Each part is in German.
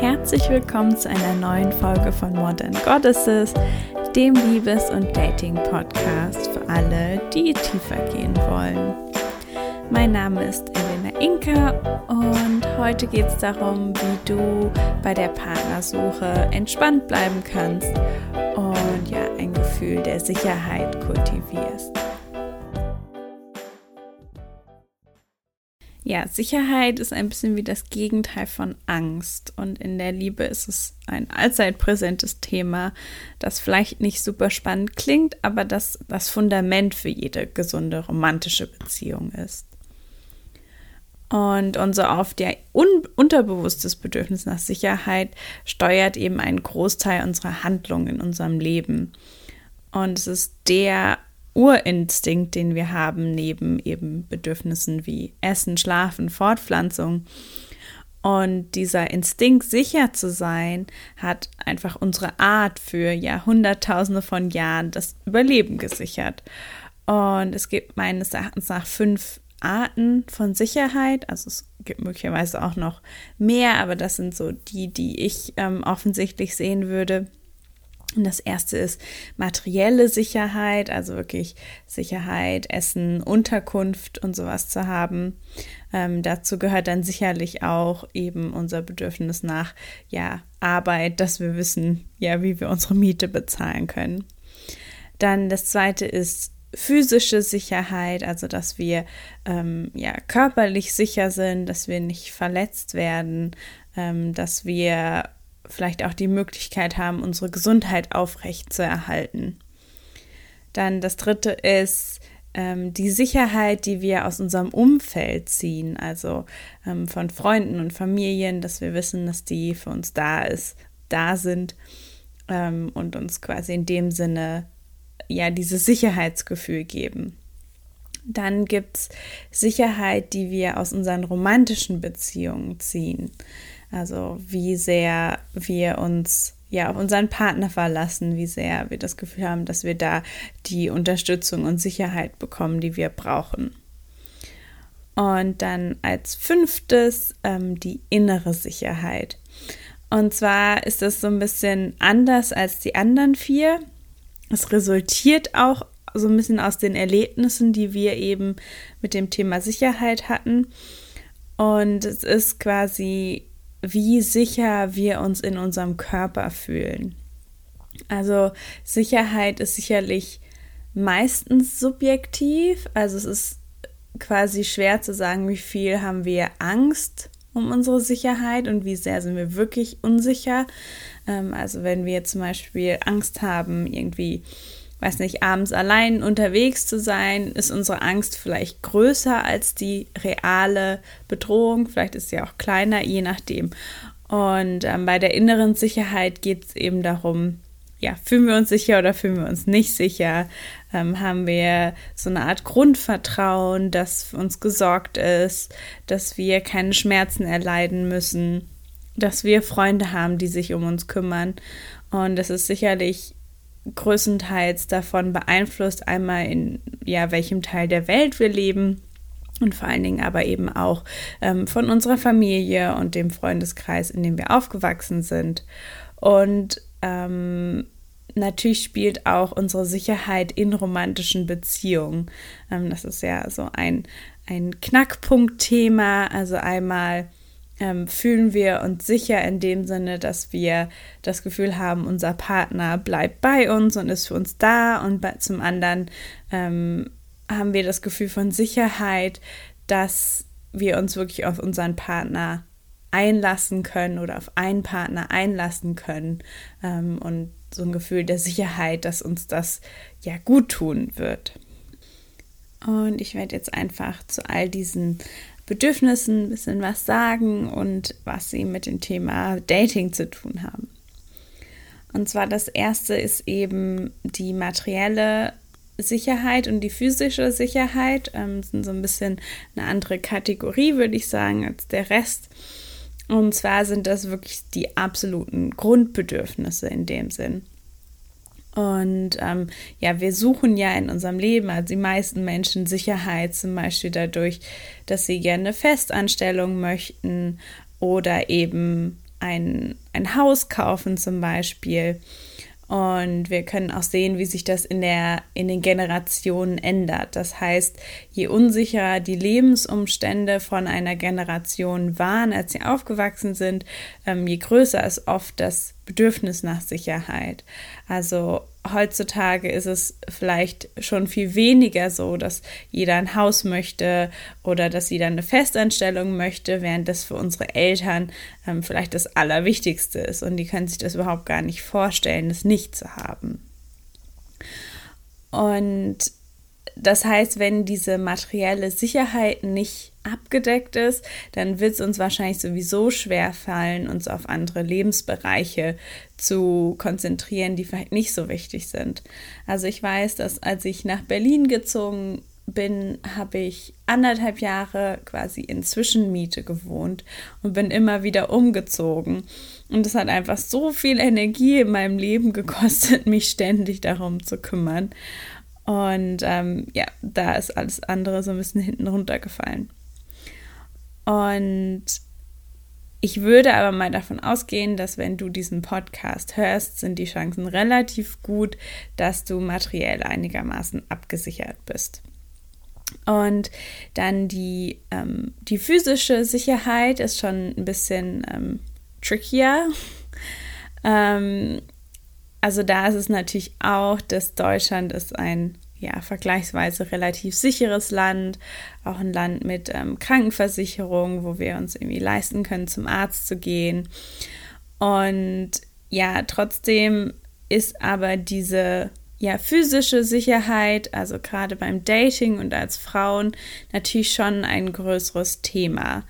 Herzlich willkommen zu einer neuen Folge von Modern Goddesses, dem Liebes- und Dating-Podcast für alle, die tiefer gehen wollen. Mein Name ist Elena Inka und heute geht es darum, wie du bei der Partnersuche entspannt bleiben kannst und ja ein Gefühl der Sicherheit kultivierst. Ja, Sicherheit ist ein bisschen wie das Gegenteil von Angst. Und in der Liebe ist es ein allzeit präsentes Thema, das vielleicht nicht super spannend klingt, aber das das Fundament für jede gesunde romantische Beziehung ist. Und unser oft ja un unterbewusstes Bedürfnis nach Sicherheit steuert eben einen Großteil unserer Handlungen in unserem Leben. Und es ist der Urinstinkt, den wir haben, neben eben Bedürfnissen wie Essen, Schlafen, Fortpflanzung. Und dieser Instinkt, sicher zu sein, hat einfach unsere Art für Jahrhunderttausende von Jahren das Überleben gesichert. Und es gibt meines Erachtens nach fünf Arten von Sicherheit. Also es gibt möglicherweise auch noch mehr, aber das sind so die, die ich ähm, offensichtlich sehen würde. Und das erste ist materielle Sicherheit, also wirklich Sicherheit, Essen, Unterkunft und sowas zu haben. Ähm, dazu gehört dann sicherlich auch eben unser Bedürfnis nach ja, Arbeit, dass wir wissen, ja, wie wir unsere Miete bezahlen können. Dann das zweite ist physische Sicherheit, also dass wir ähm, ja körperlich sicher sind, dass wir nicht verletzt werden, ähm, dass wir vielleicht auch die Möglichkeit haben, unsere Gesundheit aufrecht zu erhalten. Dann das dritte ist ähm, die Sicherheit, die wir aus unserem Umfeld ziehen, also ähm, von Freunden und Familien, dass wir wissen, dass die für uns da ist, da sind ähm, und uns quasi in dem Sinne ja dieses Sicherheitsgefühl geben. Dann gibt es Sicherheit, die wir aus unseren romantischen Beziehungen ziehen. Also wie sehr wir uns ja auf unseren Partner verlassen, wie sehr wir das Gefühl haben, dass wir da die Unterstützung und Sicherheit bekommen, die wir brauchen. Und dann als fünftes ähm, die innere Sicherheit. Und zwar ist das so ein bisschen anders als die anderen vier. Es resultiert auch so ein bisschen aus den Erlebnissen, die wir eben mit dem Thema Sicherheit hatten. Und es ist quasi wie sicher wir uns in unserem Körper fühlen. Also Sicherheit ist sicherlich meistens subjektiv, also es ist quasi schwer zu sagen, wie viel haben wir Angst um unsere Sicherheit und wie sehr sind wir wirklich unsicher. Ähm, also wenn wir zum Beispiel Angst haben, irgendwie weiß nicht, abends allein unterwegs zu sein, ist unsere Angst vielleicht größer als die reale Bedrohung. Vielleicht ist sie auch kleiner, je nachdem. Und ähm, bei der inneren Sicherheit geht es eben darum, ja, fühlen wir uns sicher oder fühlen wir uns nicht sicher? Ähm, haben wir so eine Art Grundvertrauen, dass uns gesorgt ist, dass wir keine Schmerzen erleiden müssen, dass wir Freunde haben, die sich um uns kümmern. Und das ist sicherlich größtenteils davon beeinflusst, einmal in ja, welchem Teil der Welt wir leben und vor allen Dingen aber eben auch ähm, von unserer Familie und dem Freundeskreis, in dem wir aufgewachsen sind. Und ähm, natürlich spielt auch unsere Sicherheit in romantischen Beziehungen. Ähm, das ist ja so ein, ein Knackpunktthema. Also einmal ähm, fühlen wir uns sicher in dem Sinne, dass wir das Gefühl haben, unser Partner bleibt bei uns und ist für uns da. Und bei, zum anderen ähm, haben wir das Gefühl von Sicherheit, dass wir uns wirklich auf unseren Partner einlassen können oder auf einen Partner einlassen können ähm, und so ein Gefühl der Sicherheit, dass uns das ja gut tun wird. Und ich werde jetzt einfach zu all diesen Bedürfnissen ein bisschen was sagen und was sie mit dem Thema Dating zu tun haben. Und zwar das erste ist eben die materielle Sicherheit und die physische Sicherheit. Ähm, sind so ein bisschen eine andere Kategorie, würde ich sagen, als der Rest. Und zwar sind das wirklich die absoluten Grundbedürfnisse in dem Sinn. Und ähm, ja, wir suchen ja in unserem Leben, also die meisten Menschen, Sicherheit zum Beispiel dadurch, dass sie gerne eine Festanstellung möchten oder eben ein, ein Haus kaufen zum Beispiel. Und wir können auch sehen, wie sich das in, der, in den Generationen ändert. Das heißt, je unsicherer die Lebensumstände von einer Generation waren, als sie aufgewachsen sind, ähm, je größer ist oft das Bedürfnis nach Sicherheit. Also heutzutage ist es vielleicht schon viel weniger so, dass jeder ein Haus möchte oder dass jeder eine Festanstellung möchte, während das für unsere Eltern ähm, vielleicht das Allerwichtigste ist und die können sich das überhaupt gar nicht vorstellen, das nicht zu haben. Und das heißt, wenn diese materielle Sicherheit nicht abgedeckt ist, dann wird es uns wahrscheinlich sowieso schwer fallen, uns auf andere Lebensbereiche zu konzentrieren, die vielleicht nicht so wichtig sind. Also ich weiß, dass als ich nach Berlin gezogen bin, habe ich anderthalb Jahre quasi in Zwischenmiete gewohnt und bin immer wieder umgezogen. Und es hat einfach so viel Energie in meinem Leben gekostet, mich ständig darum zu kümmern. Und ähm, ja, da ist alles andere so ein bisschen hinten runtergefallen. Und ich würde aber mal davon ausgehen, dass wenn du diesen Podcast hörst, sind die Chancen relativ gut, dass du materiell einigermaßen abgesichert bist. Und dann die, ähm, die physische Sicherheit ist schon ein bisschen ähm, trickier. ähm, also da ist es natürlich auch, dass Deutschland ist ein ja, vergleichsweise relativ sicheres Land, auch ein Land mit ähm, Krankenversicherung, wo wir uns irgendwie leisten können, zum Arzt zu gehen. Und ja, trotzdem ist aber diese ja, physische Sicherheit, also gerade beim Dating und als Frauen, natürlich schon ein größeres Thema.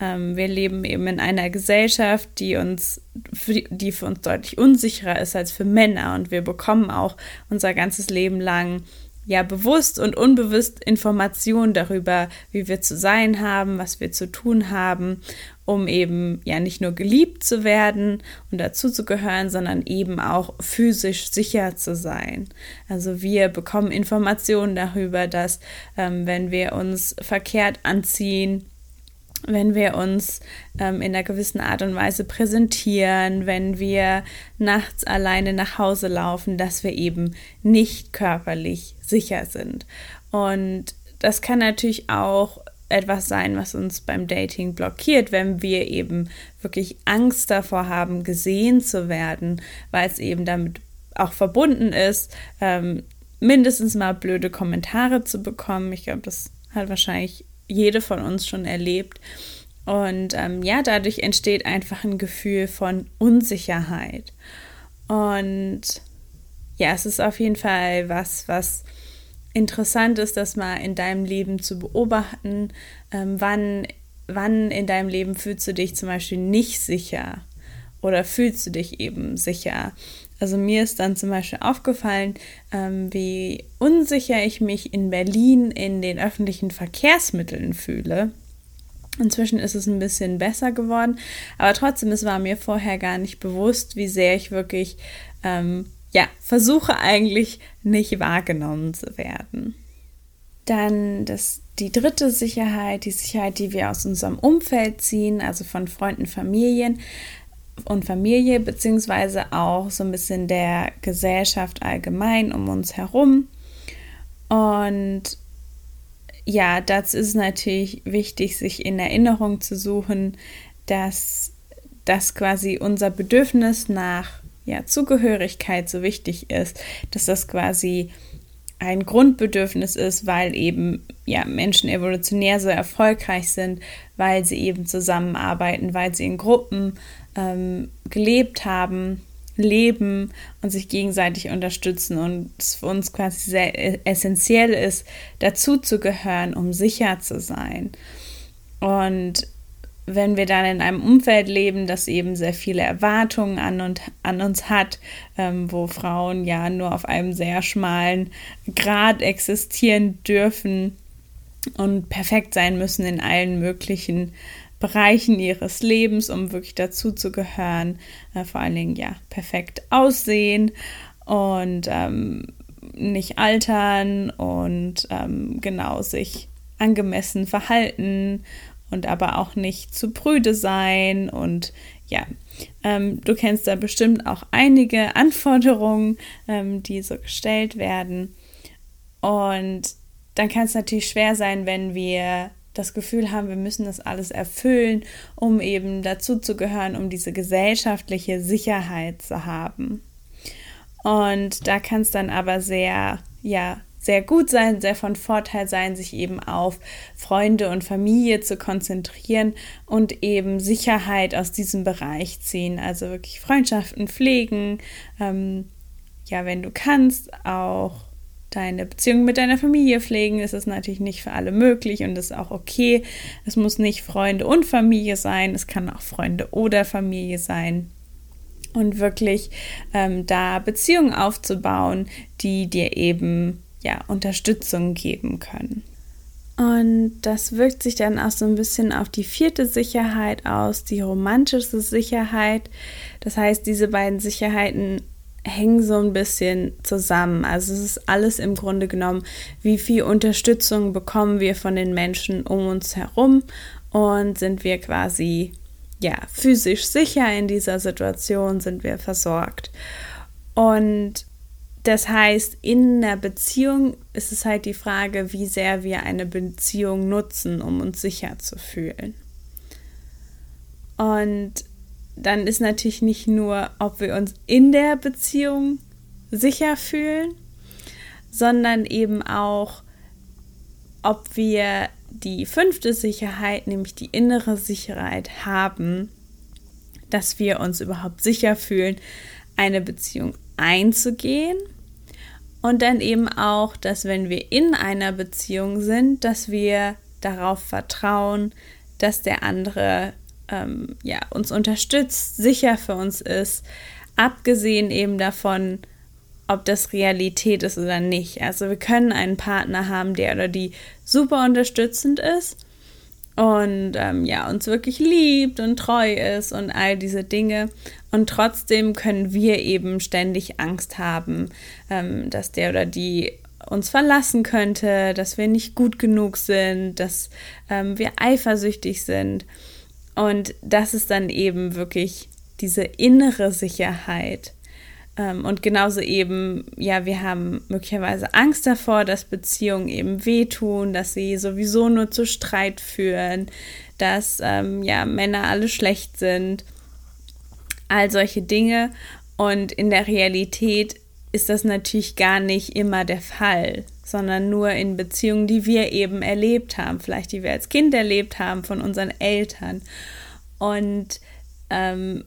Ähm, wir leben eben in einer Gesellschaft, die uns, die für uns deutlich unsicherer ist als für Männer und wir bekommen auch unser ganzes Leben lang ja bewusst und unbewusst Informationen darüber, wie wir zu sein haben, was wir zu tun haben, um eben ja nicht nur geliebt zu werden und dazu zu gehören, sondern eben auch physisch sicher zu sein. Also wir bekommen Informationen darüber, dass ähm, wenn wir uns verkehrt anziehen, wenn wir uns ähm, in einer gewissen Art und Weise präsentieren, wenn wir nachts alleine nach Hause laufen, dass wir eben nicht körperlich sicher sind. Und das kann natürlich auch etwas sein, was uns beim Dating blockiert, wenn wir eben wirklich Angst davor haben, gesehen zu werden, weil es eben damit auch verbunden ist, ähm, mindestens mal blöde Kommentare zu bekommen. Ich glaube, das hat wahrscheinlich jede von uns schon erlebt. Und ähm, ja, dadurch entsteht einfach ein Gefühl von Unsicherheit. Und ja, es ist auf jeden Fall was, was interessant ist, das mal in deinem Leben zu beobachten. Ähm, wann, wann in deinem Leben fühlst du dich zum Beispiel nicht sicher oder fühlst du dich eben sicher? Also mir ist dann zum Beispiel aufgefallen, ähm, wie unsicher ich mich in Berlin in den öffentlichen Verkehrsmitteln fühle. Inzwischen ist es ein bisschen besser geworden, aber trotzdem, es war mir vorher gar nicht bewusst, wie sehr ich wirklich, ähm, ja, versuche eigentlich nicht wahrgenommen zu werden. Dann das, die dritte Sicherheit, die Sicherheit, die wir aus unserem Umfeld ziehen, also von Freunden, Familien, und Familie, beziehungsweise auch so ein bisschen der Gesellschaft allgemein um uns herum. Und ja, dazu ist natürlich wichtig, sich in Erinnerung zu suchen, dass das quasi unser Bedürfnis nach ja, Zugehörigkeit so wichtig ist, dass das quasi ein Grundbedürfnis ist, weil eben ja, Menschen evolutionär so erfolgreich sind, weil sie eben zusammenarbeiten, weil sie in Gruppen ähm, gelebt haben, leben und sich gegenseitig unterstützen und es für uns quasi sehr essentiell ist, dazu zu gehören, um sicher zu sein. Und wenn wir dann in einem Umfeld leben, das eben sehr viele Erwartungen an, und, an uns hat, ähm, wo Frauen ja nur auf einem sehr schmalen Grad existieren dürfen und perfekt sein müssen in allen möglichen Bereichen ihres Lebens, um wirklich dazu zu gehören. Äh, vor allen Dingen, ja, perfekt aussehen und ähm, nicht altern und ähm, genau sich angemessen verhalten und aber auch nicht zu prüde sein und ja, ähm, du kennst da bestimmt auch einige Anforderungen, ähm, die so gestellt werden. Und dann kann es natürlich schwer sein, wenn wir das Gefühl haben, wir müssen das alles erfüllen, um eben dazu zu gehören, um diese gesellschaftliche Sicherheit zu haben. Und da kann es dann aber sehr, ja, sehr gut sein, sehr von Vorteil sein, sich eben auf Freunde und Familie zu konzentrieren und eben Sicherheit aus diesem Bereich ziehen. Also wirklich Freundschaften pflegen, ähm, ja, wenn du kannst, auch deine Beziehung mit deiner Familie pflegen. Es ist natürlich nicht für alle möglich und ist auch okay. Es muss nicht Freunde und Familie sein, es kann auch Freunde oder Familie sein. Und wirklich ähm, da Beziehungen aufzubauen, die dir eben ja Unterstützung geben können. Und das wirkt sich dann auch so ein bisschen auf die vierte Sicherheit aus, die romantische Sicherheit. Das heißt, diese beiden Sicherheiten hängen so ein bisschen zusammen. Also es ist alles im Grunde genommen, wie viel Unterstützung bekommen wir von den Menschen um uns herum und sind wir quasi ja physisch sicher in dieser Situation, sind wir versorgt. Und das heißt, in einer Beziehung ist es halt die Frage, wie sehr wir eine Beziehung nutzen, um uns sicher zu fühlen. Und dann ist natürlich nicht nur, ob wir uns in der Beziehung sicher fühlen, sondern eben auch, ob wir die fünfte Sicherheit, nämlich die innere Sicherheit haben, dass wir uns überhaupt sicher fühlen, eine Beziehung einzugehen. Und dann eben auch, dass wenn wir in einer Beziehung sind, dass wir darauf vertrauen, dass der andere ähm, ja, uns unterstützt, sicher für uns ist, abgesehen eben davon, ob das Realität ist oder nicht. Also wir können einen Partner haben, der oder die super unterstützend ist und ähm, ja, uns wirklich liebt und treu ist und all diese Dinge. Und trotzdem können wir eben ständig Angst haben, ähm, dass der oder die uns verlassen könnte, dass wir nicht gut genug sind, dass ähm, wir eifersüchtig sind. Und das ist dann eben wirklich diese innere Sicherheit. Ähm, und genauso eben, ja, wir haben möglicherweise Angst davor, dass Beziehungen eben wehtun, dass sie sowieso nur zu Streit führen, dass ähm, ja Männer alle schlecht sind, all solche Dinge. Und in der Realität ist das natürlich gar nicht immer der Fall sondern nur in Beziehungen, die wir eben erlebt haben, vielleicht die wir als Kind erlebt haben von unseren Eltern. Und ähm,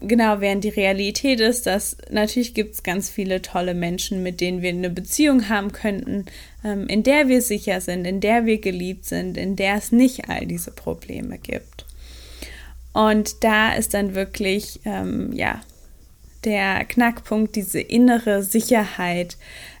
genau, während die Realität ist, dass natürlich gibt es ganz viele tolle Menschen, mit denen wir eine Beziehung haben könnten, ähm, in der wir sicher sind, in der wir geliebt sind, in der es nicht all diese Probleme gibt. Und da ist dann wirklich, ähm, ja, der Knackpunkt, diese innere Sicherheit,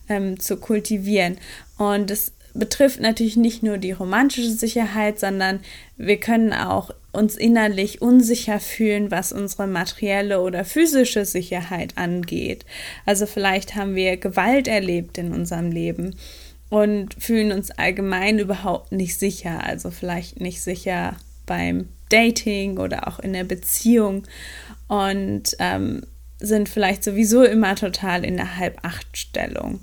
ähm, zu kultivieren. Und es betrifft natürlich nicht nur die romantische Sicherheit, sondern wir können auch uns innerlich unsicher fühlen, was unsere materielle oder physische Sicherheit angeht. Also vielleicht haben wir Gewalt erlebt in unserem Leben und fühlen uns allgemein überhaupt nicht sicher. Also vielleicht nicht sicher beim Dating oder auch in der Beziehung und ähm, sind vielleicht sowieso immer total in der Halb-Acht-Stellung.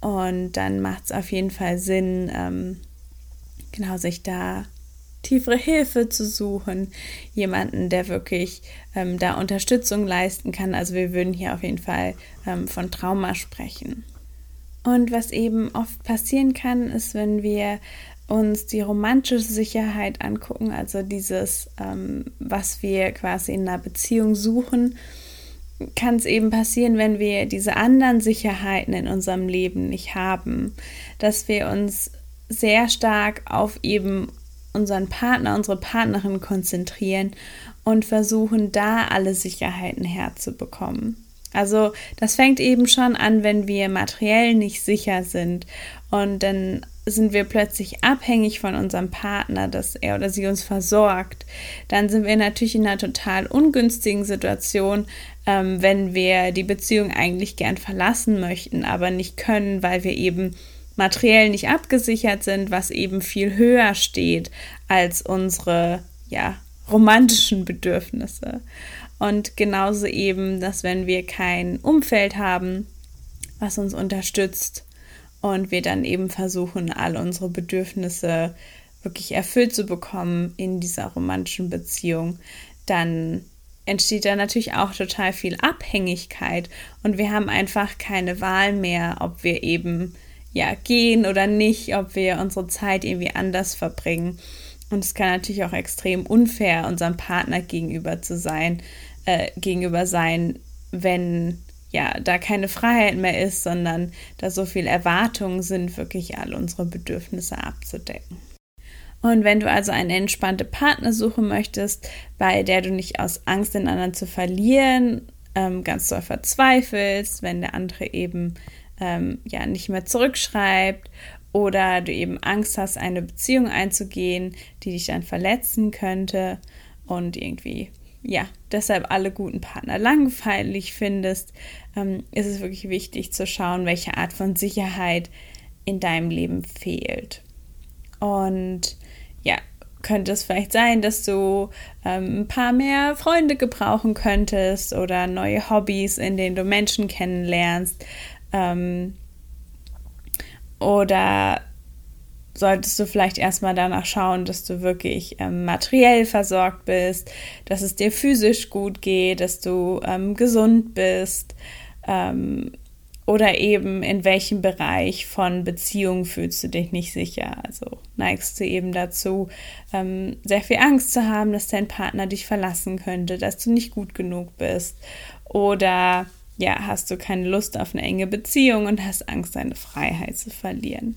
Und dann macht es auf jeden Fall Sinn, ähm, genau sich da tiefere Hilfe zu suchen, jemanden, der wirklich ähm, da Unterstützung leisten kann. Also wir würden hier auf jeden Fall ähm, von Trauma sprechen. Und was eben oft passieren kann, ist, wenn wir uns die romantische Sicherheit angucken, also dieses, ähm, was wir quasi in einer Beziehung suchen, kann es eben passieren, wenn wir diese anderen Sicherheiten in unserem Leben nicht haben, dass wir uns sehr stark auf eben unseren Partner, unsere Partnerin konzentrieren und versuchen, da alle Sicherheiten herzubekommen. Also das fängt eben schon an, wenn wir materiell nicht sicher sind und dann sind wir plötzlich abhängig von unserem Partner, dass er oder sie uns versorgt, dann sind wir natürlich in einer total ungünstigen Situation, ähm, wenn wir die Beziehung eigentlich gern verlassen möchten, aber nicht können, weil wir eben materiell nicht abgesichert sind, was eben viel höher steht als unsere ja, romantischen Bedürfnisse. Und genauso eben, dass wenn wir kein Umfeld haben, was uns unterstützt und wir dann eben versuchen, all unsere Bedürfnisse wirklich erfüllt zu bekommen in dieser romantischen Beziehung, dann entsteht da natürlich auch total viel Abhängigkeit und wir haben einfach keine Wahl mehr, ob wir eben ja gehen oder nicht, ob wir unsere Zeit irgendwie anders verbringen. Und es kann natürlich auch extrem unfair unserem Partner gegenüber zu sein, äh, gegenüber sein, wenn ja da keine Freiheit mehr ist, sondern da so viel Erwartungen sind, wirklich all unsere Bedürfnisse abzudecken. Und wenn du also eine entspannte Partnersuche möchtest, bei der du nicht aus Angst, den anderen zu verlieren, ähm, ganz doll verzweifelst, wenn der andere eben ähm, ja nicht mehr zurückschreibt oder du eben Angst hast, eine Beziehung einzugehen, die dich dann verletzen könnte und irgendwie ja deshalb alle guten Partner langweilig findest, ähm, ist es wirklich wichtig zu schauen, welche Art von Sicherheit in deinem Leben fehlt. Und ja, könnte es vielleicht sein, dass du ähm, ein paar mehr Freunde gebrauchen könntest oder neue Hobbys, in denen du Menschen kennenlernst. Ähm, oder solltest du vielleicht erstmal danach schauen, dass du wirklich ähm, materiell versorgt bist, dass es dir physisch gut geht, dass du ähm, gesund bist. Ähm, oder eben in welchem Bereich von Beziehungen fühlst du dich nicht sicher? Also neigst du eben dazu, ähm, sehr viel Angst zu haben, dass dein Partner dich verlassen könnte, dass du nicht gut genug bist. Oder ja, hast du keine Lust auf eine enge Beziehung und hast Angst, deine Freiheit zu verlieren.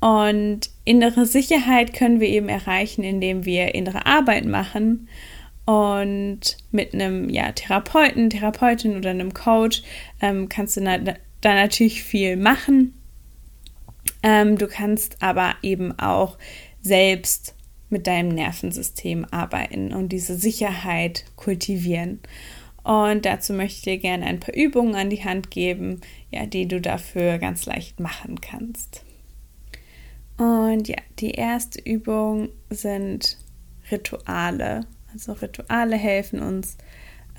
Und innere Sicherheit können wir eben erreichen, indem wir innere Arbeit machen und mit einem ja, Therapeuten, Therapeutin oder einem Coach ähm, kannst du da, da natürlich viel machen. Ähm, du kannst aber eben auch selbst mit deinem Nervensystem arbeiten und diese Sicherheit kultivieren. Und dazu möchte ich dir gerne ein paar Übungen an die Hand geben, ja, die du dafür ganz leicht machen kannst. Und ja, die erste Übung sind Rituale. Also Rituale helfen uns,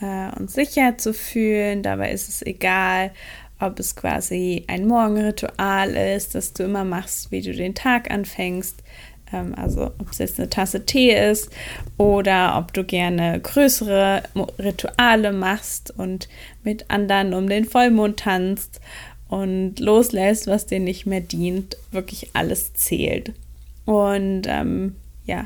äh, uns sicher zu fühlen. Dabei ist es egal, ob es quasi ein Morgenritual ist, das du immer machst, wie du den Tag anfängst. Ähm, also ob es jetzt eine Tasse Tee ist oder ob du gerne größere Rituale machst und mit anderen um den Vollmond tanzt und loslässt, was dir nicht mehr dient. Wirklich alles zählt. Und ähm, ja,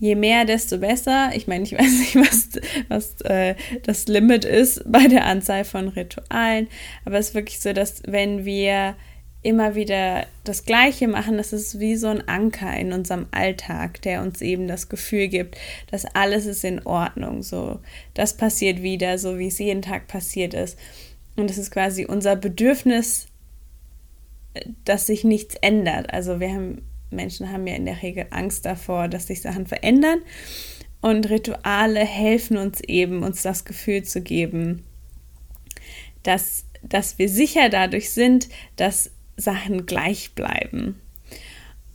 je mehr, desto besser. Ich meine, ich weiß nicht, was, was äh, das Limit ist bei der Anzahl von Ritualen, aber es ist wirklich so, dass wenn wir immer wieder das Gleiche machen, das ist wie so ein Anker in unserem Alltag, der uns eben das Gefühl gibt, dass alles ist in Ordnung. So, das passiert wieder, so wie es jeden Tag passiert ist. Und es ist quasi unser Bedürfnis, dass sich nichts ändert. Also wir haben Menschen haben ja in der Regel Angst davor, dass sich Sachen verändern. Und Rituale helfen uns eben, uns das Gefühl zu geben, dass, dass wir sicher dadurch sind, dass Sachen gleich bleiben.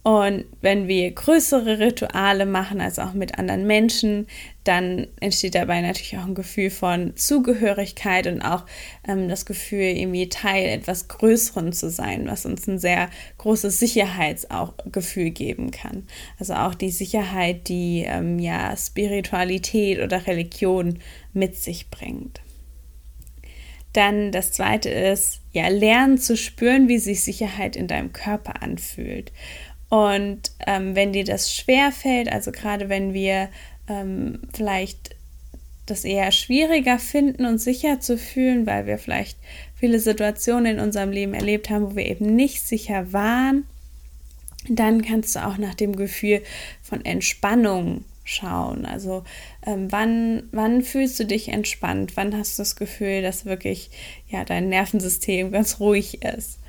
Und wenn wir größere Rituale machen, also auch mit anderen Menschen, dann entsteht dabei natürlich auch ein Gefühl von Zugehörigkeit und auch ähm, das Gefühl, irgendwie Teil etwas Größeren zu sein, was uns ein sehr großes Sicherheitsgefühl geben kann. Also auch die Sicherheit, die ähm, ja Spiritualität oder Religion mit sich bringt. Dann das zweite ist, ja, lernen zu spüren, wie sich Sicherheit in deinem Körper anfühlt. Und ähm, wenn dir das schwer fällt, also gerade wenn wir ähm, vielleicht das eher schwieriger finden, uns sicher zu fühlen, weil wir vielleicht viele Situationen in unserem Leben erlebt haben, wo wir eben nicht sicher waren, dann kannst du auch nach dem Gefühl von Entspannung schauen. Also ähm, wann, wann fühlst du dich entspannt? Wann hast du das Gefühl, dass wirklich ja dein Nervensystem ganz ruhig ist?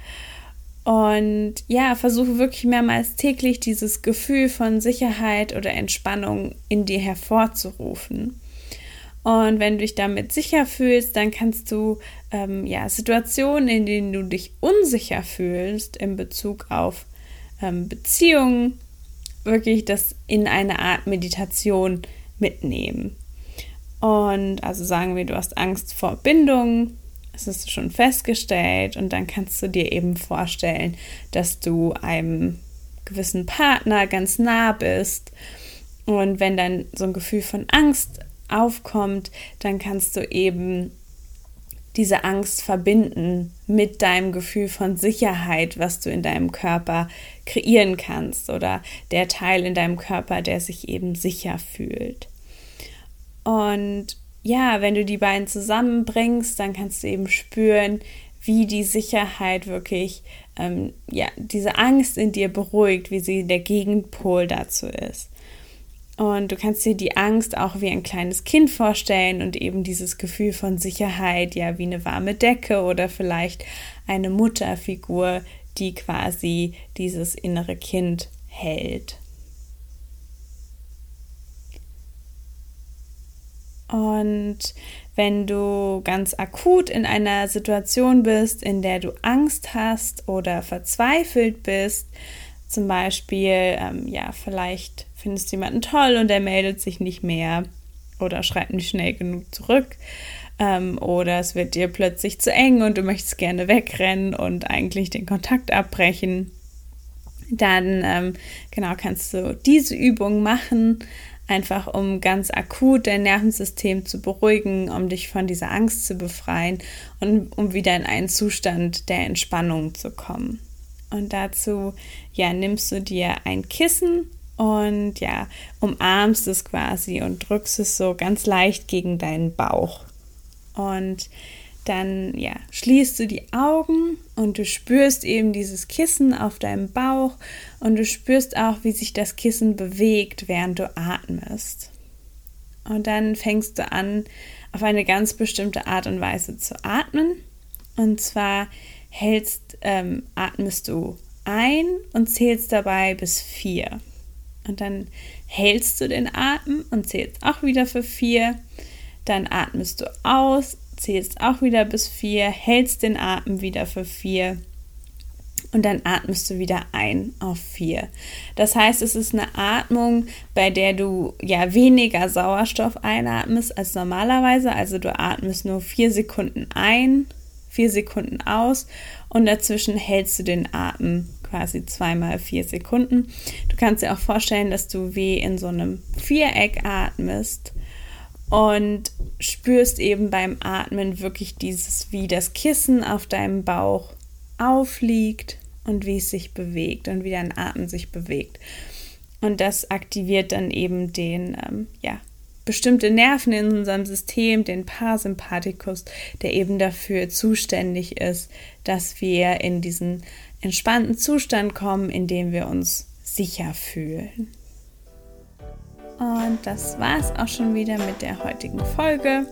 Und ja, versuche wirklich mehrmals täglich dieses Gefühl von Sicherheit oder Entspannung in dir hervorzurufen. Und wenn du dich damit sicher fühlst, dann kannst du ähm, ja, Situationen, in denen du dich unsicher fühlst in Bezug auf ähm, Beziehungen, wirklich das in eine Art Meditation mitnehmen. Und also sagen wir, du hast Angst vor Bindungen das ist schon festgestellt und dann kannst du dir eben vorstellen, dass du einem gewissen Partner ganz nah bist und wenn dann so ein Gefühl von Angst aufkommt, dann kannst du eben diese Angst verbinden mit deinem Gefühl von Sicherheit, was du in deinem Körper kreieren kannst oder der Teil in deinem Körper, der sich eben sicher fühlt. Und ja, wenn du die beiden zusammenbringst, dann kannst du eben spüren, wie die Sicherheit wirklich, ähm, ja, diese Angst in dir beruhigt, wie sie der Gegenpol dazu ist. Und du kannst dir die Angst auch wie ein kleines Kind vorstellen und eben dieses Gefühl von Sicherheit, ja, wie eine warme Decke oder vielleicht eine Mutterfigur, die quasi dieses innere Kind hält. Und wenn du ganz akut in einer Situation bist, in der du Angst hast oder verzweifelt bist, zum Beispiel, ähm, ja, vielleicht findest du jemanden toll und der meldet sich nicht mehr oder schreibt nicht schnell genug zurück. Ähm, oder es wird dir plötzlich zu eng und du möchtest gerne wegrennen und eigentlich den Kontakt abbrechen. Dann ähm, genau kannst du diese Übung machen einfach um ganz akut dein Nervensystem zu beruhigen, um dich von dieser Angst zu befreien und um wieder in einen Zustand der Entspannung zu kommen. Und dazu, ja, nimmst du dir ein Kissen und ja, umarmst es quasi und drückst es so ganz leicht gegen deinen Bauch. Und dann ja, schließt du die Augen und du spürst eben dieses Kissen auf deinem Bauch und du spürst auch, wie sich das Kissen bewegt, während du atmest. Und dann fängst du an, auf eine ganz bestimmte Art und Weise zu atmen. Und zwar hältst, ähm, atmest du ein und zählst dabei bis vier. Und dann hältst du den Atem und zählst auch wieder für vier. Dann atmest du aus zählst auch wieder bis vier, hältst den Atem wieder für vier und dann atmest du wieder ein auf vier. Das heißt, es ist eine Atmung, bei der du ja weniger Sauerstoff einatmest als normalerweise. Also du atmest nur vier Sekunden ein, vier Sekunden aus und dazwischen hältst du den Atem quasi zweimal vier Sekunden. Du kannst dir auch vorstellen, dass du wie in so einem Viereck atmest und spürst eben beim Atmen wirklich dieses, wie das Kissen auf deinem Bauch aufliegt und wie es sich bewegt und wie dein Atem sich bewegt. Und das aktiviert dann eben den, ähm, ja, bestimmte Nerven in unserem System, den Parasympathikus, der eben dafür zuständig ist, dass wir in diesen entspannten Zustand kommen, in dem wir uns sicher fühlen. Und das war es auch schon wieder mit der heutigen Folge.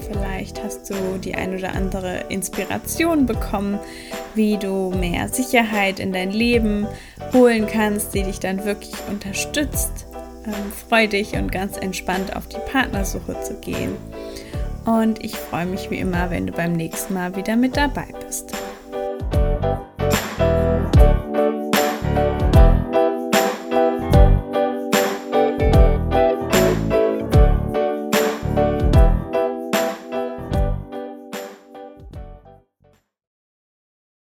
Vielleicht hast du die ein oder andere Inspiration bekommen, wie du mehr Sicherheit in dein Leben holen kannst, die dich dann wirklich unterstützt, ähm, freudig und ganz entspannt auf die Partnersuche zu gehen. Und ich freue mich wie immer, wenn du beim nächsten Mal wieder mit dabei bist.